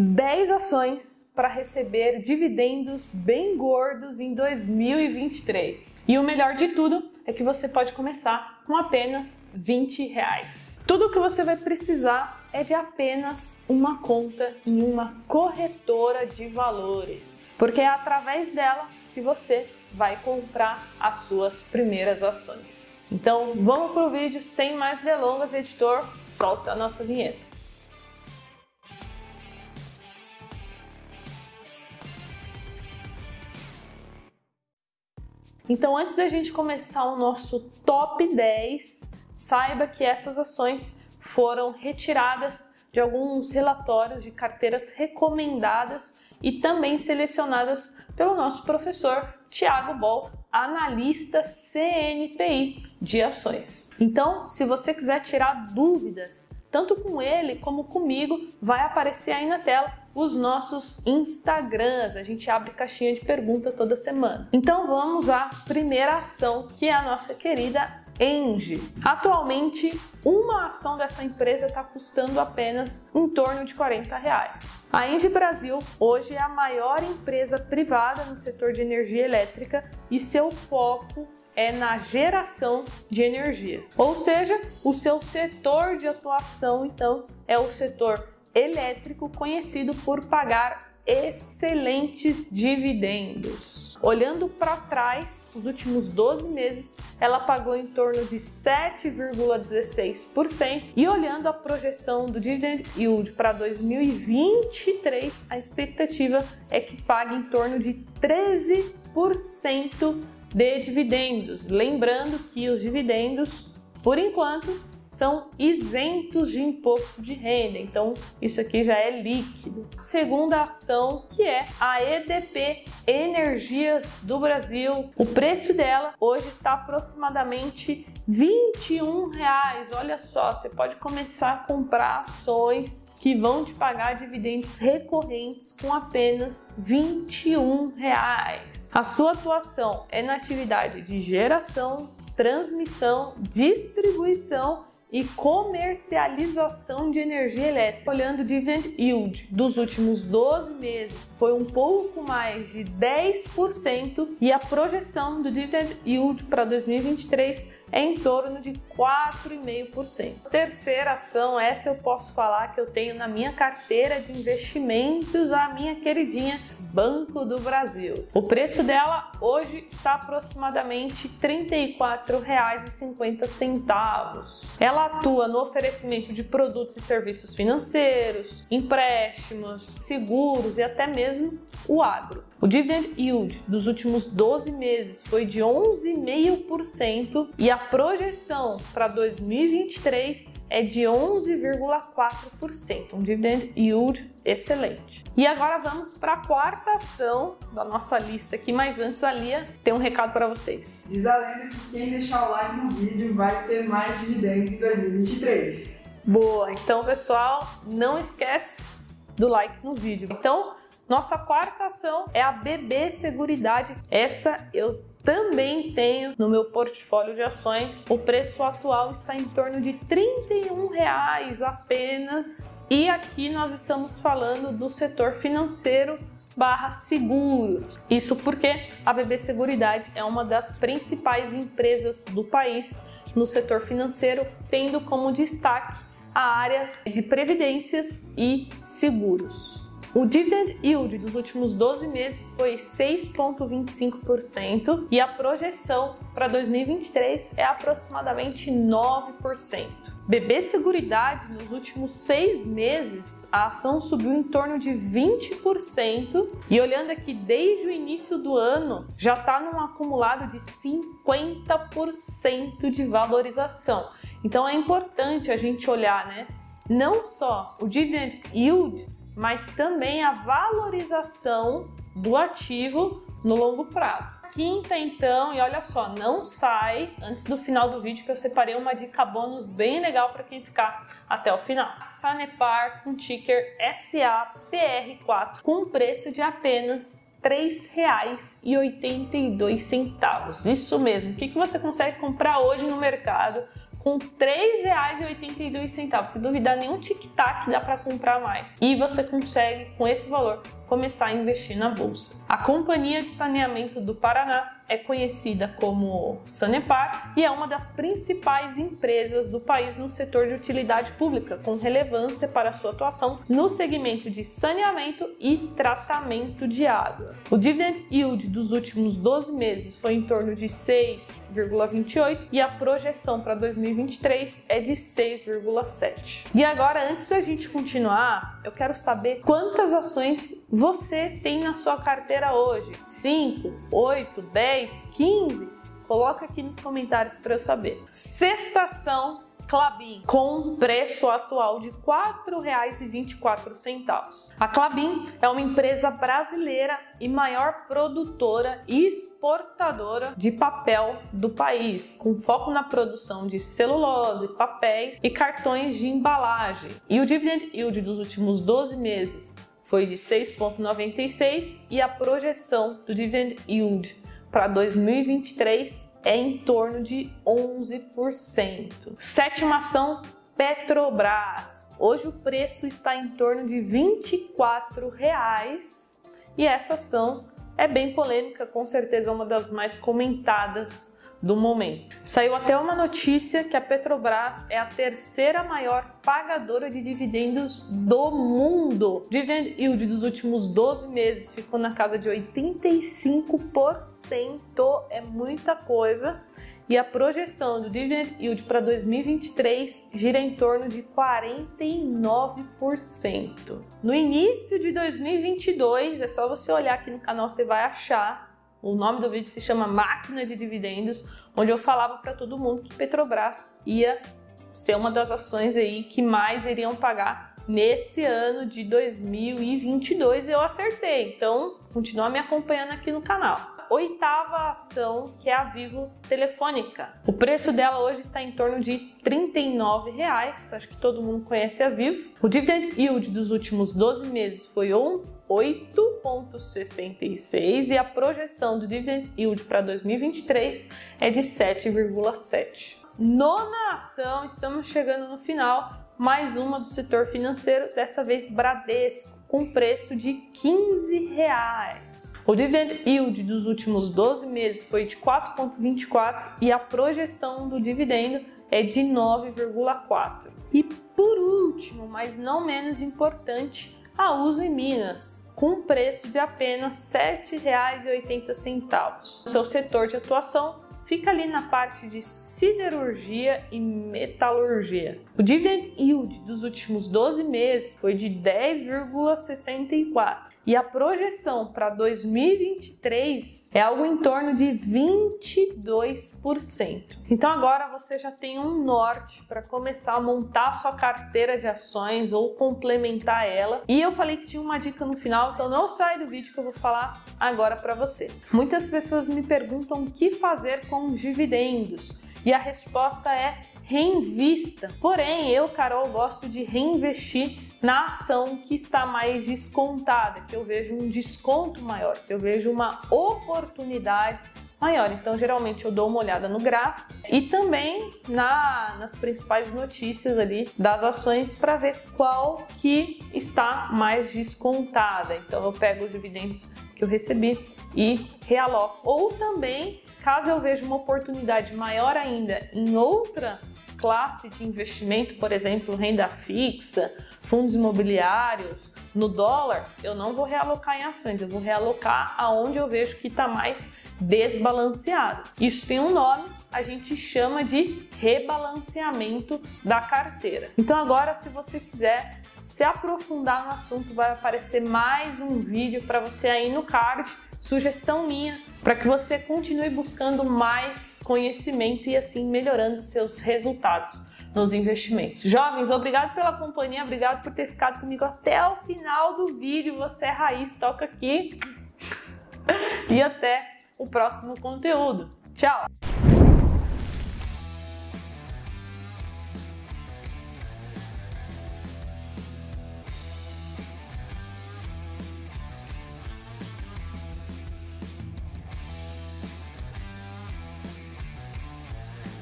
10 ações para receber dividendos bem gordos em 2023. E o melhor de tudo é que você pode começar com apenas 20 reais. Tudo o que você vai precisar é de apenas uma conta em uma corretora de valores, porque é através dela que você vai comprar as suas primeiras ações. Então vamos para o vídeo sem mais delongas, editor, solta a nossa vinheta. Então, antes da gente começar o nosso top 10, saiba que essas ações foram retiradas de alguns relatórios de carteiras recomendadas e também selecionadas pelo nosso professor Tiago Bol, analista CNPI de ações. Então, se você quiser tirar dúvidas, tanto com ele como comigo, vai aparecer aí na tela os nossos Instagrams. A gente abre caixinha de pergunta toda semana. Então vamos à primeira ação, que é a nossa querida Engie. Atualmente, uma ação dessa empresa está custando apenas em torno de 40 reais. A Engie Brasil hoje é a maior empresa privada no setor de energia elétrica e seu foco é na geração de energia. Ou seja, o seu setor de atuação então é o setor elétrico conhecido por pagar excelentes dividendos. Olhando para trás, os últimos 12 meses, ela pagou em torno de 7,16% e olhando a projeção do dividend yield para 2023, a expectativa é que pague em torno de 13% de dividendos. Lembrando que os dividendos, por enquanto, são isentos de imposto de renda, então isso aqui já é líquido. Segunda ação, que é a EDP Energias do Brasil. O preço dela hoje está aproximadamente 21 reais. Olha só, você pode começar a comprar ações que vão te pagar dividendos recorrentes com apenas 21 reais. A sua atuação é na atividade de geração, transmissão, distribuição e comercialização de energia elétrica. Olhando o dividend yield dos últimos 12 meses, foi um pouco mais de 10% e a projeção do dividend yield para 2023 é em torno de 4,5%. Terceira ação, essa eu posso falar que eu tenho na minha carteira de investimentos, a minha queridinha Banco do Brasil. O preço dela hoje está aproximadamente R$ 34,50. Ela atua no oferecimento de produtos e serviços financeiros, empréstimos, seguros e até mesmo o agro. O dividend yield dos últimos 12 meses foi de 11,5% e a projeção para 2023 é de 11,4%, um dividend yield excelente. E agora vamos para a quarta ação da nossa lista aqui, mas antes a Lia tem um recado para vocês. Diz a lenda que quem deixar o like no vídeo vai ter mais dividendos em 2023. Boa, então pessoal, não esquece do like no vídeo. Então, nossa quarta ação é a BB Seguridade. Essa eu também tenho no meu portfólio de ações. O preço atual está em torno de R$ reais apenas. E aqui nós estamos falando do setor financeiro barra seguros. Isso porque a BB Seguridade é uma das principais empresas do país no setor financeiro, tendo como destaque a área de previdências e seguros. O dividend yield dos últimos 12 meses foi 6,25% e a projeção para 2023 é aproximadamente 9%. BB Seguridade, nos últimos seis meses, a ação subiu em torno de 20%. E olhando aqui desde o início do ano, já está num acumulado de 50% de valorização. Então é importante a gente olhar, né? Não só o dividend yield, mas também a valorização do ativo no longo prazo. Quinta, então, e olha só, não sai antes do final do vídeo que eu separei uma dica bônus bem legal para quem ficar até o final. Sanepar com ticker SAPR4 com preço de apenas R$ 3,82. Isso mesmo. O que, que você consegue comprar hoje no mercado com R$ 3,82. Se duvidar, nenhum tic-tac dá para comprar mais. E você consegue, com esse valor, começar a investir na bolsa. A Companhia de Saneamento do Paraná é conhecida como Sanepar e é uma das principais empresas do país no setor de utilidade pública, com relevância para sua atuação no segmento de saneamento e tratamento de água. O dividend yield dos últimos 12 meses foi em torno de 6,28 e a projeção para 2023 é de 6,7. E agora, antes da gente continuar, eu quero saber quantas ações você tem na sua carteira hoje. 5, 8, 10, 15? Coloca aqui nos comentários para eu saber. Sexta ação Clabin, com preço atual de R$ 4,24. A Clabin é uma empresa brasileira e maior produtora e exportadora de papel do país, com foco na produção de celulose, papéis e cartões de embalagem. E o dividend yield dos últimos 12 meses foi de 6,96 e a projeção do dividend yield para 2023 é em torno de 11%. Sétima ação, Petrobras. Hoje o preço está em torno de 24 reais, e essa ação é bem polêmica, com certeza uma das mais comentadas do momento. Saiu até uma notícia que a Petrobras é a terceira maior pagadora de dividendos do mundo. Dividend yield dos últimos 12 meses ficou na casa de 85%, é muita coisa. E a projeção do dividend yield para 2023 gira em torno de 49%. No início de 2022, é só você olhar aqui no canal, você vai achar o nome do vídeo se chama Máquina de Dividendos, onde eu falava para todo mundo que Petrobras ia ser uma das ações aí que mais iriam pagar nesse ano de 2022. Eu acertei, então continua me acompanhando aqui no canal. Oitava ação, que é a Vivo Telefônica. O preço dela hoje está em torno de 39 reais. acho que todo mundo conhece a Vivo. O dividend yield dos últimos 12 meses foi 1 8,66 e a projeção do dividend yield para 2023 é de 7,7. Nona ação, estamos chegando no final, mais uma do setor financeiro, dessa vez Bradesco, com preço de 15 reais. O dividend yield dos últimos 12 meses foi de 4,24 e a projeção do dividendo é de 9,4. E por último, mas não menos importante, a Uso em Minas, com preço de apenas R$ 7,80. Seu setor de atuação fica ali na parte de siderurgia e metalurgia. O dividend yield dos últimos 12 meses foi de 10,64 e a projeção para 2023 é algo em torno de 22%. Então agora você já tem um norte para começar a montar a sua carteira de ações ou complementar ela. E eu falei que tinha uma dica no final, então não sai do vídeo que eu vou falar agora para você. Muitas pessoas me perguntam o que fazer com os dividendos. E a resposta é reinvista. Porém, eu, Carol, gosto de reinvestir na ação que está mais descontada, que eu vejo um desconto maior, que eu vejo uma oportunidade maior. Então, geralmente eu dou uma olhada no gráfico e também na, nas principais notícias ali das ações para ver qual que está mais descontada. Então, eu pego os dividendos que eu recebi e realoco. Ou também, caso eu veja uma oportunidade maior ainda em outra classe de investimento, por exemplo, renda fixa, fundos imobiliários, no dólar, eu não vou realocar em ações, eu vou realocar aonde eu vejo que está mais desbalanceado. Isso tem um nome, a gente chama de rebalanceamento da carteira. Então agora, se você quiser se aprofundar no assunto, vai aparecer mais um vídeo para você aí no card sugestão minha para que você continue buscando mais conhecimento e assim melhorando seus resultados nos investimentos. Jovens, obrigado pela companhia, obrigado por ter ficado comigo até o final do vídeo. Você é raiz, toca aqui. e até o próximo conteúdo. Tchau!